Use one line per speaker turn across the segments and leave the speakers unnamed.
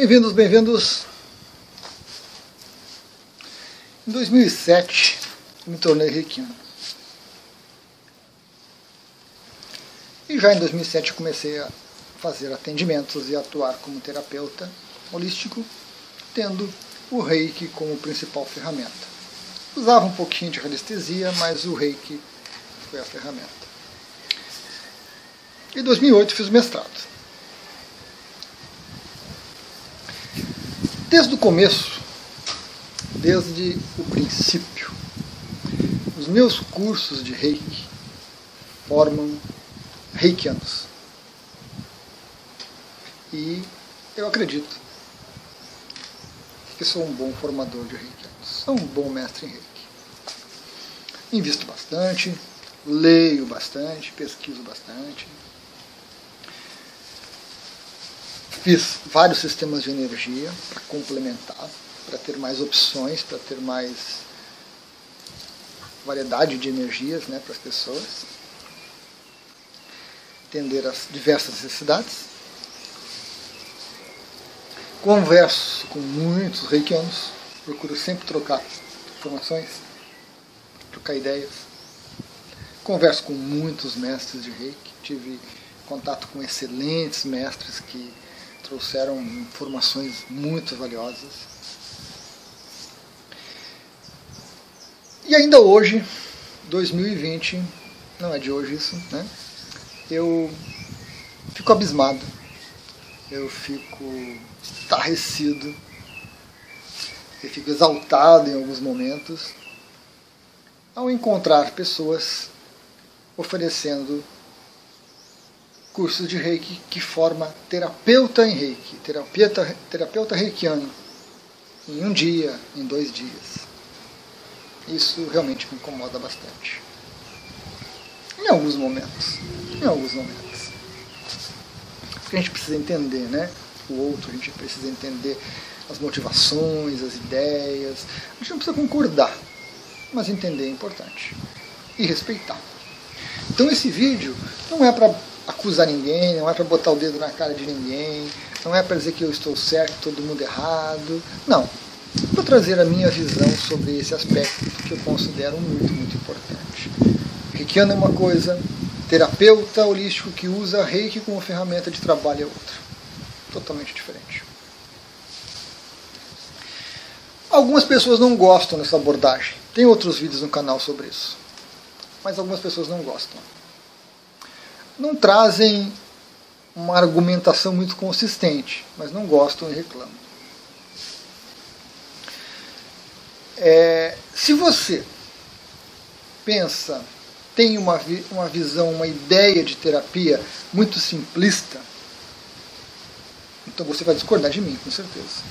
Bem-vindos, bem-vindos. Em 2007, me tornei reikiano. E já em 2007 comecei a fazer atendimentos e atuar como terapeuta holístico, tendo o reiki como principal ferramenta. Usava um pouquinho de radiestesia, mas o reiki foi a ferramenta. Em 2008 fiz o mestrado. Desde o começo, desde o princípio, os meus cursos de reiki formam reikianos. E eu acredito que sou um bom formador de reikianos, sou um bom mestre em reiki. Invisto bastante, leio bastante, pesquiso bastante. Fiz vários sistemas de energia para complementar, para ter mais opções, para ter mais variedade de energias né, para as pessoas, atender as diversas necessidades. Converso com muitos reikianos, procuro sempre trocar informações, trocar ideias. Converso com muitos mestres de reiki, tive contato com excelentes mestres que trouxeram informações muito valiosas. E ainda hoje, 2020, não é de hoje isso, né? Eu fico abismado, eu fico estarrecido, eu fico exaltado em alguns momentos ao encontrar pessoas oferecendo cursos de reiki que forma terapeuta em reiki, terapeuta, terapeuta reikiano, em um dia, em dois dias. Isso realmente me incomoda bastante. Em alguns momentos. Em alguns momentos. Porque a gente precisa entender, né? O outro, a gente precisa entender as motivações, as ideias. A gente não precisa concordar, mas entender é importante. E respeitar. Então esse vídeo não é para acusar ninguém, não é para botar o dedo na cara de ninguém, não é para dizer que eu estou certo, todo mundo errado. Não. Vou trazer a minha visão sobre esse aspecto que eu considero muito, muito importante. Reikiano é uma coisa, terapeuta holístico que usa reiki como ferramenta de trabalho é outra. Totalmente diferente. Algumas pessoas não gostam dessa abordagem. Tem outros vídeos no canal sobre isso. Mas algumas pessoas não gostam não trazem uma argumentação muito consistente, mas não gostam e reclamam. É, se você pensa, tem uma, uma visão, uma ideia de terapia muito simplista, então você vai discordar de mim, com certeza.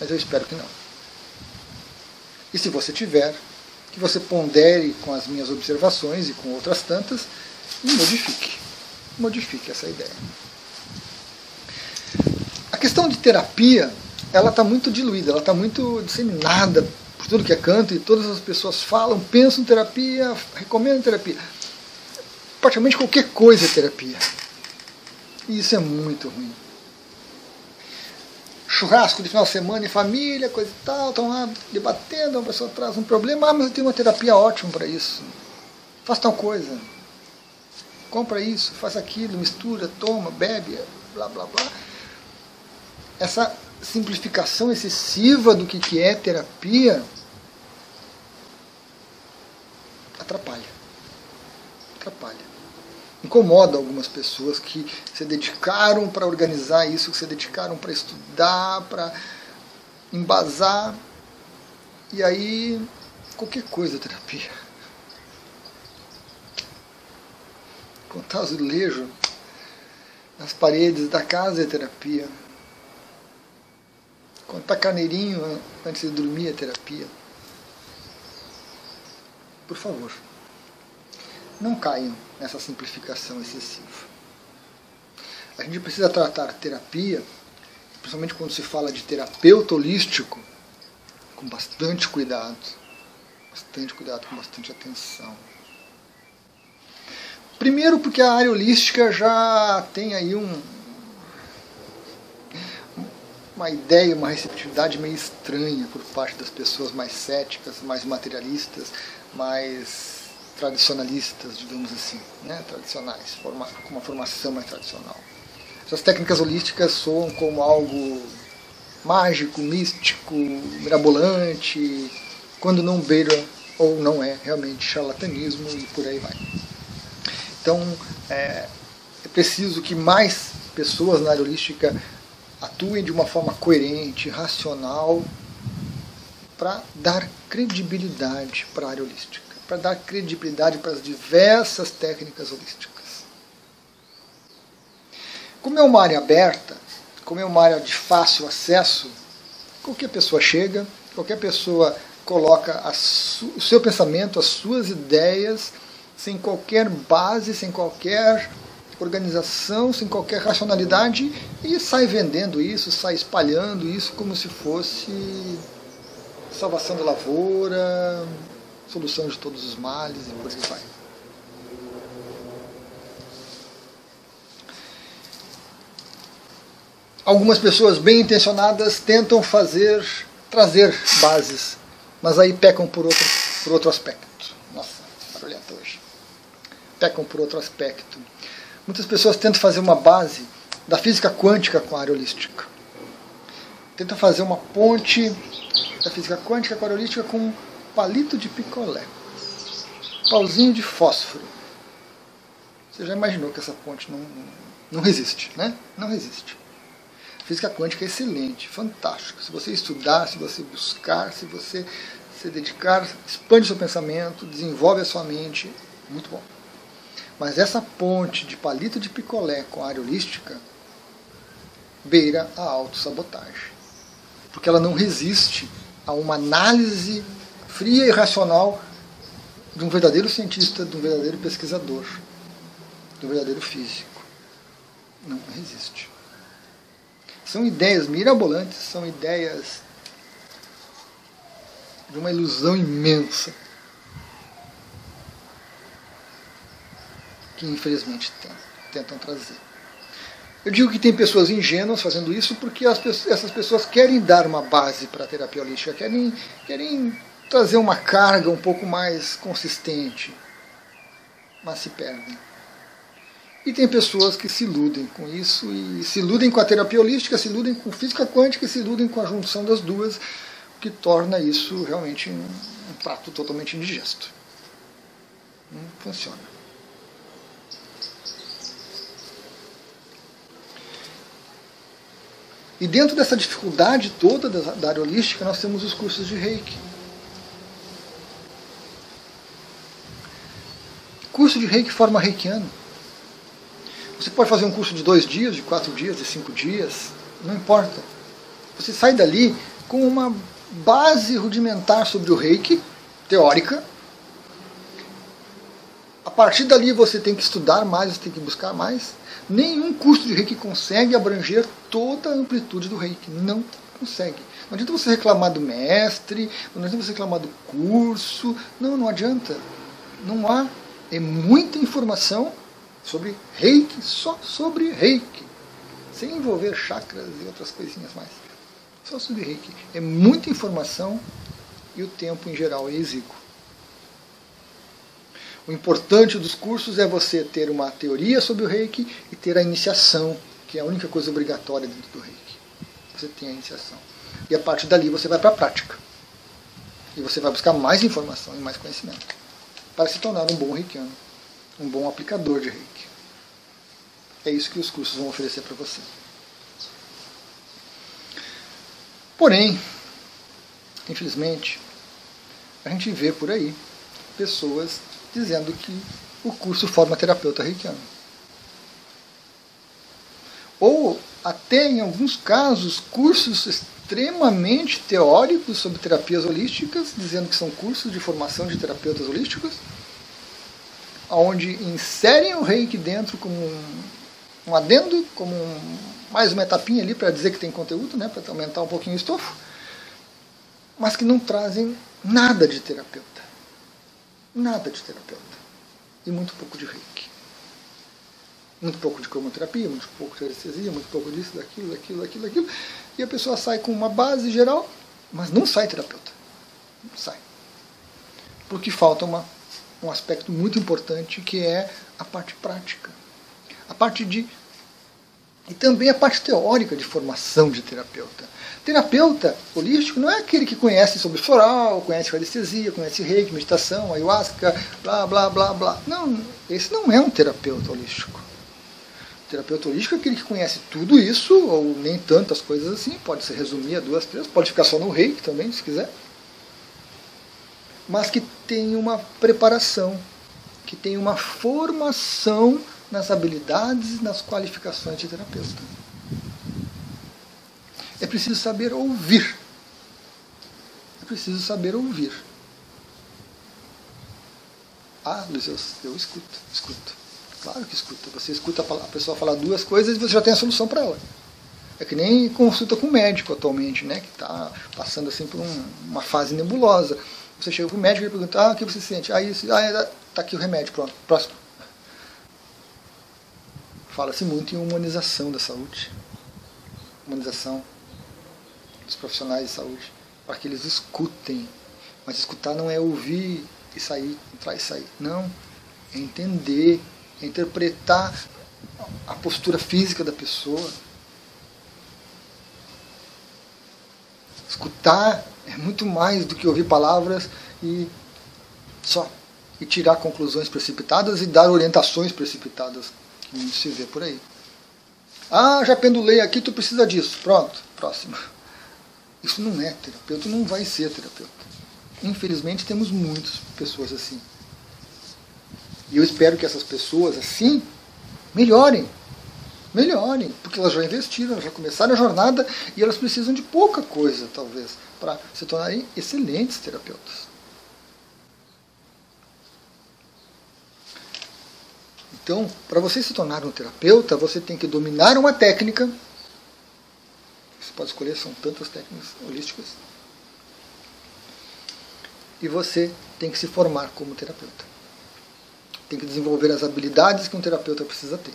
Mas eu espero que não. E se você tiver, que você pondere com as minhas observações e com outras tantas, e modifique. Modifique essa ideia. A questão de terapia, ela está muito diluída, ela está muito disseminada por tudo que é canto e todas as pessoas falam, pensam em terapia, recomendam terapia. Praticamente qualquer coisa é terapia. E isso é muito ruim. Churrasco de final de semana em família, coisa e tal, estão lá debatendo, uma pessoa traz um problema, ah, mas eu tenho uma terapia ótima para isso. Faz tal coisa compra isso, faz aquilo, mistura, toma, bebe, blá blá blá. Essa simplificação excessiva do que, que é terapia atrapalha. Atrapalha. Incomoda algumas pessoas que se dedicaram para organizar isso, que se dedicaram para estudar, para embasar. E aí, qualquer coisa é terapia. Contar azulejo nas paredes da casa é terapia. Contar carneirinho antes de dormir é terapia. Por favor, não caiam nessa simplificação excessiva. A gente precisa tratar terapia, principalmente quando se fala de terapeuta holístico, com bastante cuidado. Bastante cuidado, com bastante atenção. Primeiro porque a área holística já tem aí um, uma ideia, uma receptividade meio estranha por parte das pessoas mais céticas, mais materialistas, mais tradicionalistas, digamos assim, né? tradicionais, forma, com uma formação mais tradicional. Essas técnicas holísticas soam como algo mágico, místico, mirabolante, quando não beira ou não é realmente charlatanismo e por aí vai. Então, é, é preciso que mais pessoas na área holística atuem de uma forma coerente, racional, para dar credibilidade para a área holística, para dar credibilidade para as diversas técnicas holísticas. Como é uma área aberta, como é uma área de fácil acesso, qualquer pessoa chega, qualquer pessoa coloca o seu pensamento, as suas ideias, sem qualquer base, sem qualquer organização, sem qualquer racionalidade, e sai vendendo isso, sai espalhando isso como se fosse salvação da lavoura, solução de todos os males e por aí vai. Algumas pessoas bem intencionadas tentam fazer, trazer bases, mas aí pecam por outro, por outro aspecto. Pecam por outro aspecto. Muitas pessoas tentam fazer uma base da física quântica com a área holística. Tentam fazer uma ponte da física quântica com a área holística com um palito de picolé. Pauzinho de fósforo. Você já imaginou que essa ponte não, não resiste, né? Não resiste. Física quântica é excelente, fantástico. Se você estudar, se você buscar, se você se dedicar, expande seu pensamento, desenvolve a sua mente, muito bom. Mas essa ponte de palito de picolé com a área holística beira a autossabotagem. Porque ela não resiste a uma análise fria e racional de um verdadeiro cientista, de um verdadeiro pesquisador, de um verdadeiro físico. Não resiste. São ideias mirabolantes, são ideias de uma ilusão imensa. Que infelizmente tentam trazer. Eu digo que tem pessoas ingênuas fazendo isso porque pessoas, essas pessoas querem dar uma base para a terapia holística, querem, querem trazer uma carga um pouco mais consistente, mas se perdem. E tem pessoas que se iludem com isso, e se iludem com a terapia holística, se iludem com física quântica, se iludem com a junção das duas, o que torna isso realmente um, um prato totalmente indigesto. Não funciona. E dentro dessa dificuldade toda da área holística, nós temos os cursos de reiki. Curso de reiki forma reikiano. Você pode fazer um curso de dois dias, de quatro dias, de cinco dias, não importa. Você sai dali com uma base rudimentar sobre o reiki, teórica. A partir dali você tem que estudar mais, você tem que buscar mais. Nenhum curso de reiki consegue abranger toda a amplitude do reiki. Não consegue. Não adianta você reclamar do mestre, não adianta você reclamar do curso. Não, não adianta. Não há. É muita informação sobre reiki, só sobre reiki, sem envolver chakras e outras coisinhas mais. Só sobre reiki. É muita informação e o tempo em geral é exíguo. O importante dos cursos é você ter uma teoria sobre o reiki e ter a iniciação, que é a única coisa obrigatória dentro do reiki. Você tem a iniciação. E a partir dali você vai para a prática. E você vai buscar mais informação e mais conhecimento para se tornar um bom reikiano, um bom aplicador de reiki. É isso que os cursos vão oferecer para você. Porém, infelizmente, a gente vê por aí pessoas dizendo que o curso forma terapeuta reikiano. Ou até em alguns casos cursos extremamente teóricos sobre terapias holísticas, dizendo que são cursos de formação de terapeutas holísticos, onde inserem o reiki dentro como um adendo, como um, mais uma etapinha ali para dizer que tem conteúdo, né, para aumentar um pouquinho o estofo, mas que não trazem nada de terapeuta. Nada de terapeuta. E muito pouco de reiki. Muito pouco de cromoterapia, muito pouco de anestesia, muito pouco disso, daquilo, daquilo, daquilo, daquilo. E a pessoa sai com uma base geral, mas não sai terapeuta. Não sai. Porque falta uma, um aspecto muito importante que é a parte prática. A parte de. E também a parte teórica de formação de terapeuta. Terapeuta holístico não é aquele que conhece sobre floral, conhece anestesia, conhece reiki, meditação, ayahuasca, blá, blá, blá, blá. Não, esse não é um terapeuta holístico. O terapeuta holístico é aquele que conhece tudo isso, ou nem tantas coisas assim, pode se resumir a duas, três, pode ficar só no reiki também, se quiser. Mas que tem uma preparação, que tem uma formação nas habilidades e nas qualificações de terapeuta. É preciso saber ouvir. É preciso saber ouvir. Ah, Luiz, eu, eu escuto, escuto. Claro que escuta. Você escuta a pessoa falar duas coisas e você já tem a solução para ela. É que nem consulta com o médico atualmente, né? Que está passando assim por um, uma fase nebulosa. Você chega para o médico e pergunta, ah, o que você sente? Isso, ah, é, tá aqui o remédio, pronto, próximo. Fala-se muito em humanização da saúde. Humanização dos profissionais de saúde, para que eles escutem. Mas escutar não é ouvir e sair, entrar e sair. Não. É entender, é interpretar a postura física da pessoa. Escutar é muito mais do que ouvir palavras e só. E tirar conclusões precipitadas e dar orientações precipitadas, muito se vê por aí. Ah, já pendulei aqui, tu precisa disso. Pronto, próximo. Isso não é terapeuta, não vai ser terapeuta. Infelizmente temos muitas pessoas assim. E eu espero que essas pessoas assim melhorem. Melhorem, porque elas já investiram, já começaram a jornada e elas precisam de pouca coisa, talvez, para se tornarem excelentes terapeutas. Então, para você se tornar um terapeuta, você tem que dominar uma técnica, pode escolher, são tantas técnicas holísticas. E você tem que se formar como terapeuta. Tem que desenvolver as habilidades que um terapeuta precisa ter.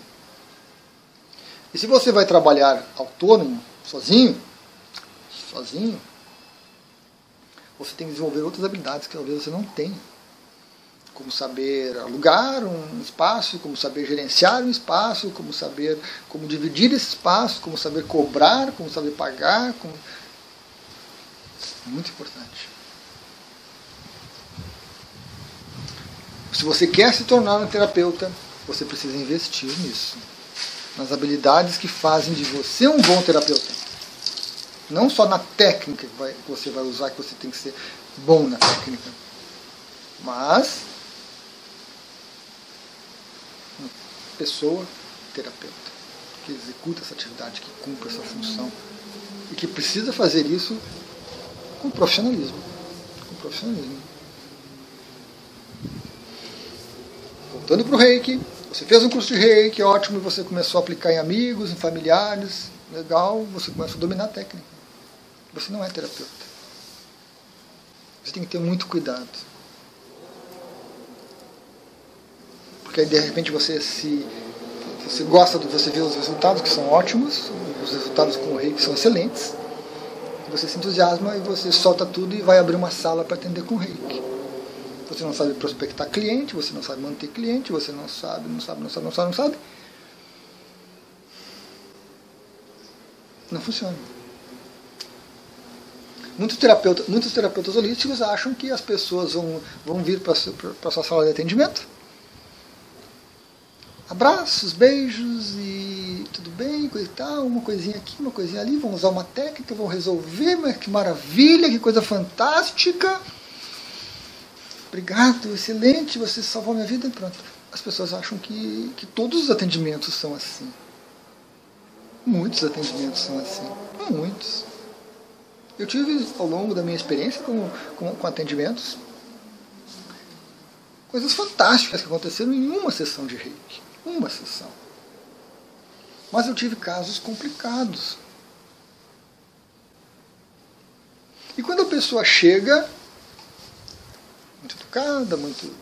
E se você vai trabalhar autônomo, sozinho, sozinho, você tem que desenvolver outras habilidades que talvez você não tenha como saber alugar um espaço, como saber gerenciar um espaço, como saber como dividir esse espaço, como saber cobrar, como saber pagar, como... muito importante. Se você quer se tornar um terapeuta, você precisa investir nisso, nas habilidades que fazem de você um bom terapeuta. Não só na técnica que você vai usar, que você tem que ser bom na técnica, mas pessoa terapeuta, que executa essa atividade, que cumpre essa função e que precisa fazer isso com profissionalismo. Com profissionalismo. Voltando para o reiki, você fez um curso de reiki, ótimo, você começou a aplicar em amigos, em familiares, legal, você começa a dominar a técnica. Você não é terapeuta. Você tem que ter muito cuidado. Porque aí de repente você se você gosta de você vê os resultados que são ótimos, os resultados com o rei que são excelentes, você se entusiasma e você solta tudo e vai abrir uma sala para atender com o reiki. Você não sabe prospectar cliente, você não sabe manter cliente, você não sabe, não sabe, não sabe, não sabe, não sabe. Não funciona. Muitos terapeutas, muitos terapeutas holísticos acham que as pessoas vão, vão vir para a sua sala de atendimento abraços, beijos e tudo bem, coisa e tal, uma coisinha aqui, uma coisinha ali, vão usar uma técnica, vão resolver, mas que maravilha, que coisa fantástica. Obrigado, excelente, você salvou minha vida e pronto. As pessoas acham que, que todos os atendimentos são assim. Muitos atendimentos são assim. Muitos. Eu tive, ao longo da minha experiência com, com, com atendimentos, coisas fantásticas que aconteceram em uma sessão de reiki uma sessão. Mas eu tive casos complicados. E quando a pessoa chega, muito educada, muito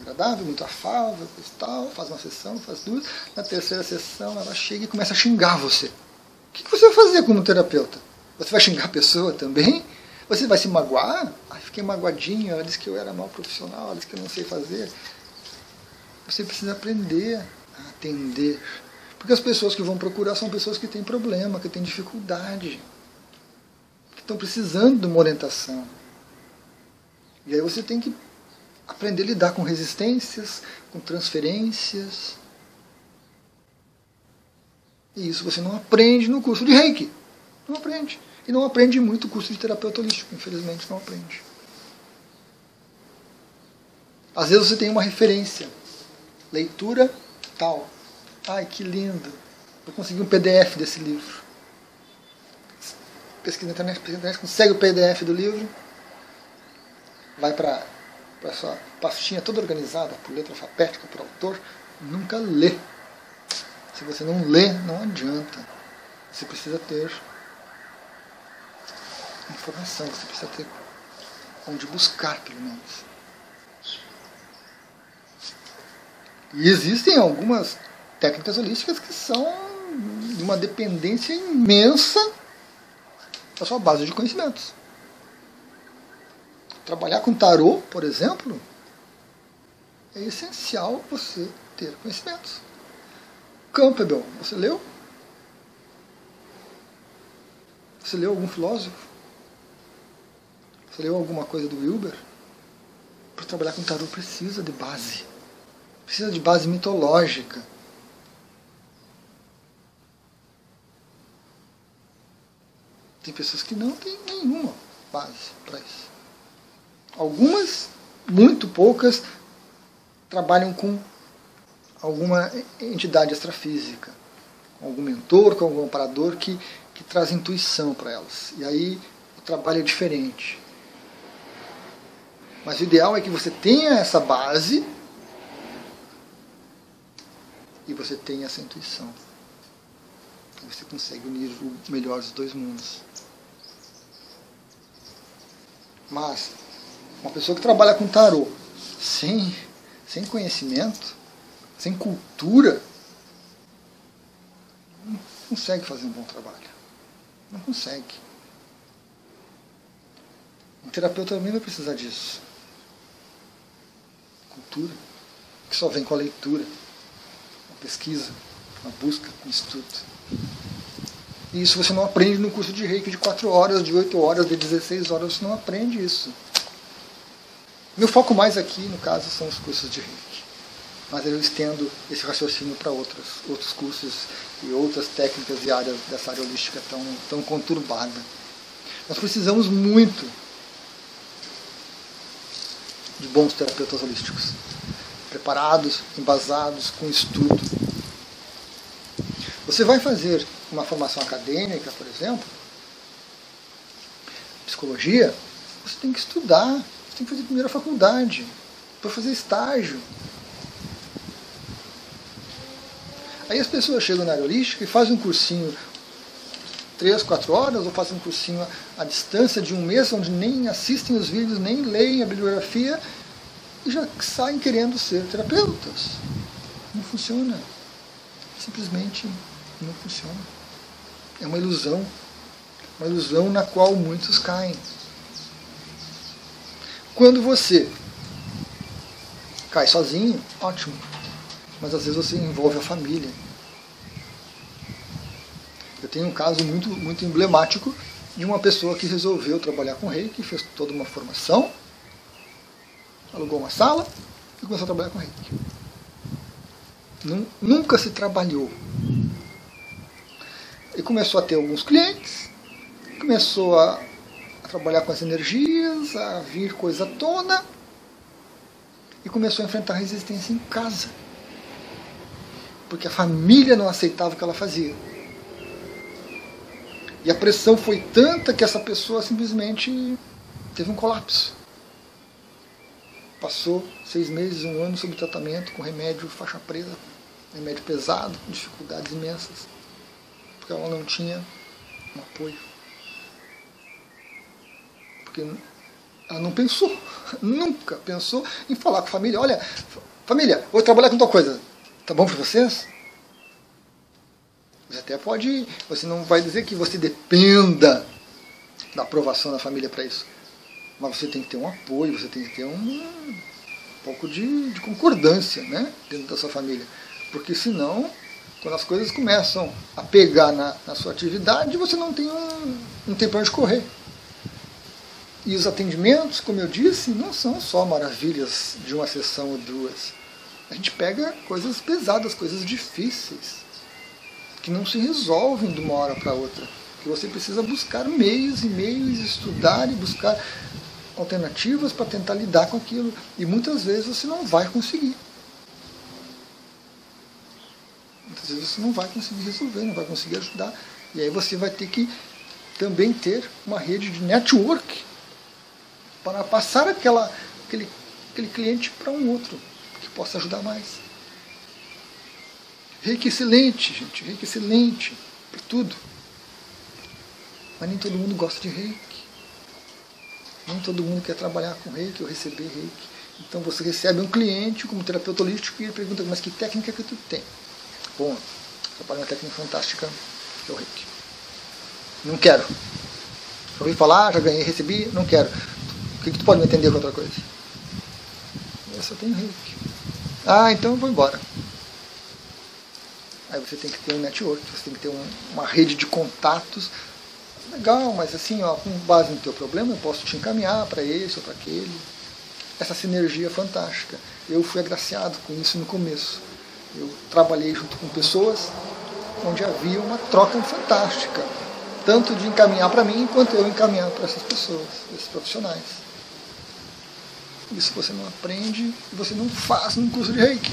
agradável, muito afável, tal, faz uma sessão, faz duas. Na terceira sessão ela chega e começa a xingar você. O que você vai fazer como terapeuta? Você vai xingar a pessoa também? Você vai se magoar? Ai, fiquei magoadinho, ela disse que eu era mal profissional, ela disse que eu não sei fazer. Você precisa aprender atender. Porque as pessoas que vão procurar são pessoas que têm problema, que têm dificuldade, que estão precisando de uma orientação. E aí você tem que aprender a lidar com resistências, com transferências. E isso você não aprende no curso de Reiki. Não aprende. E não aprende muito o curso de terapeuta holístico, infelizmente não aprende. Às vezes você tem uma referência. Leitura tal. Ai, que lindo. Eu consegui um PDF desse livro. Pesquisa na internet, pesquisa na internet, consegue o PDF do livro. Vai para a sua pastinha toda organizada, por letra alfabética, por autor. Nunca lê. Se você não lê, não adianta. Você precisa ter informação, você precisa ter onde buscar, pelo menos. E existem algumas técnicas holísticas que são de uma dependência imensa da sua base de conhecimentos. Trabalhar com tarô, por exemplo, é essencial você ter conhecimentos. Campbell, você leu? Você leu algum filósofo? Você leu alguma coisa do Wilber? Para trabalhar com tarô precisa de base. Precisa de base mitológica. Tem pessoas que não têm nenhuma base para isso. Algumas, muito poucas, trabalham com alguma entidade extrafísica, algum mentor, com algum operador que, que traz intuição para elas. E aí o trabalho é diferente. Mas o ideal é que você tenha essa base e você tenha essa intuição. Você consegue unir o melhor dos dois mundos. Mas uma pessoa que trabalha com tarô sem, sem conhecimento, sem cultura, não consegue fazer um bom trabalho. Não consegue. Um terapeuta também vai precisar disso cultura, que só vem com a leitura, pesquisa, a busca, o estudo. E isso você não aprende no curso de reiki de 4 horas, de 8 horas, de 16 horas, você não aprende isso. Meu foco mais aqui, no caso, são os cursos de reiki. Mas eu estendo esse raciocínio para outros, outros cursos e outras técnicas e áreas dessa área holística tão, tão conturbada. Nós precisamos muito de bons terapeutas holísticos, preparados, embasados, com estudo. Você vai fazer uma formação acadêmica, por exemplo, psicologia, você tem que estudar, você tem que fazer primeira faculdade, para fazer estágio. Aí as pessoas chegam na área holística e fazem um cursinho três, quatro horas, ou fazem um cursinho à distância de um mês, onde nem assistem os vídeos, nem leem a bibliografia, e já saem querendo ser terapeutas. Não funciona. Simplesmente não funciona. É uma ilusão. Uma ilusão na qual muitos caem. Quando você cai sozinho, ótimo. Mas às vezes você envolve a família. Eu tenho um caso muito, muito emblemático de uma pessoa que resolveu trabalhar com reiki, fez toda uma formação, alugou uma sala e começou a trabalhar com reiki. Nunca se trabalhou. E começou a ter alguns clientes, começou a, a trabalhar com as energias, a vir coisa toda, e começou a enfrentar resistência em casa. Porque a família não aceitava o que ela fazia. E a pressão foi tanta que essa pessoa simplesmente teve um colapso. Passou seis meses, um ano sob tratamento com remédio faixa preta, remédio pesado, dificuldades imensas, porque ela não tinha um apoio. Porque Ela não pensou, nunca pensou em falar com a família. Olha, família, vou trabalhar com tal coisa. Tá bom para vocês? Você até pode, você não vai dizer que você dependa da aprovação da família para isso. Mas você tem que ter um apoio, você tem que ter um, um pouco de, de concordância né, dentro da sua família. Porque senão, quando as coisas começam a pegar na, na sua atividade, você não tem um, um tempo onde correr. E os atendimentos, como eu disse, não são só maravilhas de uma sessão ou duas. A gente pega coisas pesadas, coisas difíceis, que não se resolvem de uma hora para outra. Que você precisa buscar meios e meios, estudar e buscar alternativas para tentar lidar com aquilo. E muitas vezes você não vai conseguir. Muitas vezes você não vai conseguir resolver, não vai conseguir ajudar. E aí você vai ter que também ter uma rede de network para passar aquela, aquele, aquele cliente para um outro que possa ajudar mais. Reiki excelente, gente, reiki excelente para tudo. Mas nem todo mundo gosta de reiki. Nem todo mundo quer trabalhar com reiki ou receber reiki. Então você recebe um cliente como terapeuta holístico e ele pergunta, mas que técnica que tu tem? Bom, trabalho uma técnica fantástica, que é o reiki. Não quero. Já ouvi falar, já ganhei, recebi, não quero. O que, que tu pode me entender com outra coisa? Eu só tenho reiki. Ah, então eu vou embora. Aí você tem que ter um network, você tem que ter um, uma rede de contatos legal, mas assim, ó, com base no teu problema, eu posso te encaminhar para esse ou para aquele. Essa sinergia fantástica. Eu fui agraciado com isso no começo. Eu trabalhei junto com pessoas onde havia uma troca fantástica, tanto de encaminhar para mim, quanto eu encaminhar para essas pessoas, esses profissionais. Isso você não aprende e você não faz num curso de reiki.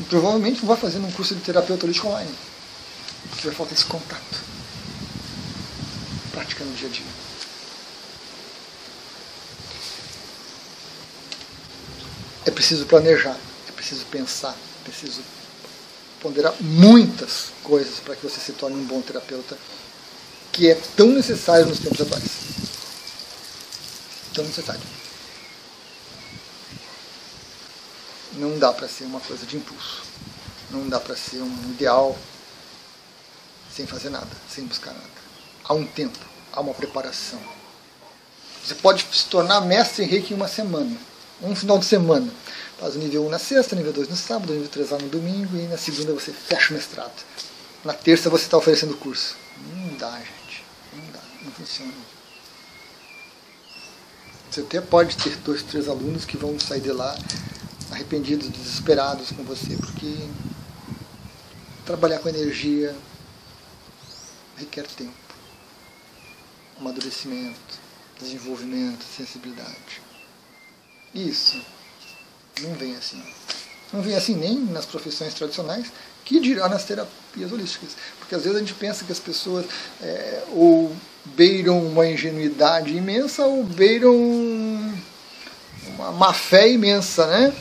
E provavelmente não vai fazer num curso de terapeuta holístico online. Porque vai faltar esse contato prática no dia a dia. É preciso planejar, é preciso pensar, é preciso ponderar muitas coisas para que você se torne um bom terapeuta, que é tão necessário nos tempos atuais. Tão necessário. Não dá para ser uma coisa de impulso. Não dá para ser um ideal sem fazer nada, sem buscar nada há um tempo, há uma preparação. Você pode se tornar mestre em reiki em uma semana, um final de semana. Faz o nível 1 na sexta, nível 2 no sábado, nível 3 lá no domingo e na segunda você fecha o mestrado. Na terça você está oferecendo curso. Não dá, gente. Não dá, não funciona. Você até pode ter dois, três alunos que vão sair de lá arrependidos, desesperados com você, porque trabalhar com energia requer tempo amadurecimento, desenvolvimento, sensibilidade. Isso não vem assim. Não vem assim nem nas profissões tradicionais, que dirá nas terapias holísticas. Porque às vezes a gente pensa que as pessoas é, ou beiram uma ingenuidade imensa ou beiram uma má fé imensa, né?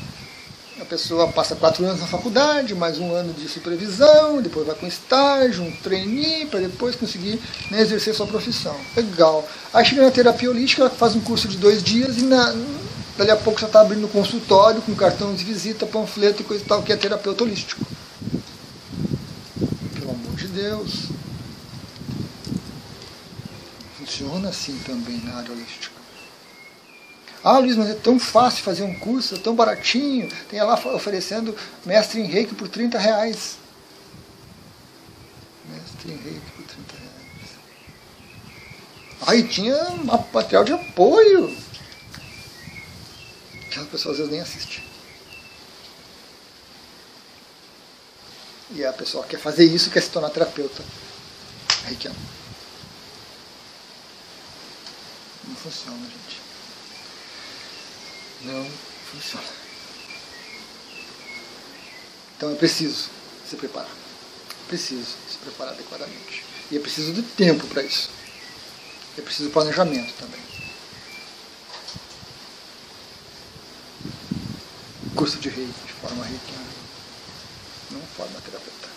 A pessoa passa quatro anos na faculdade, mais um ano de supervisão, depois vai com estágio, um trainee, para depois conseguir né, exercer sua profissão. Legal. Aí chega na terapia holística, ela faz um curso de dois dias e na, dali a pouco já está abrindo consultório com cartão de visita, panfleto e coisa e tal, que é terapeuta holístico. Pelo amor de Deus. Funciona assim também na área holística. Ah, Luiz, mas é tão fácil fazer um curso, é tão baratinho. Tem lá oferecendo mestre em reiki por 30 reais. Mestre em reiki por 30 reais. Aí tinha material de apoio. Que as pessoas às vezes nem assistem. E a pessoa quer fazer isso, quer se tornar terapeuta. Reikiano. Não funciona, gente não funciona. Então é preciso se preparar. É preciso se preparar adequadamente. E é preciso de tempo para isso. É preciso planejamento também. Curso de reiki, de forma reiki, não forma terapeuta.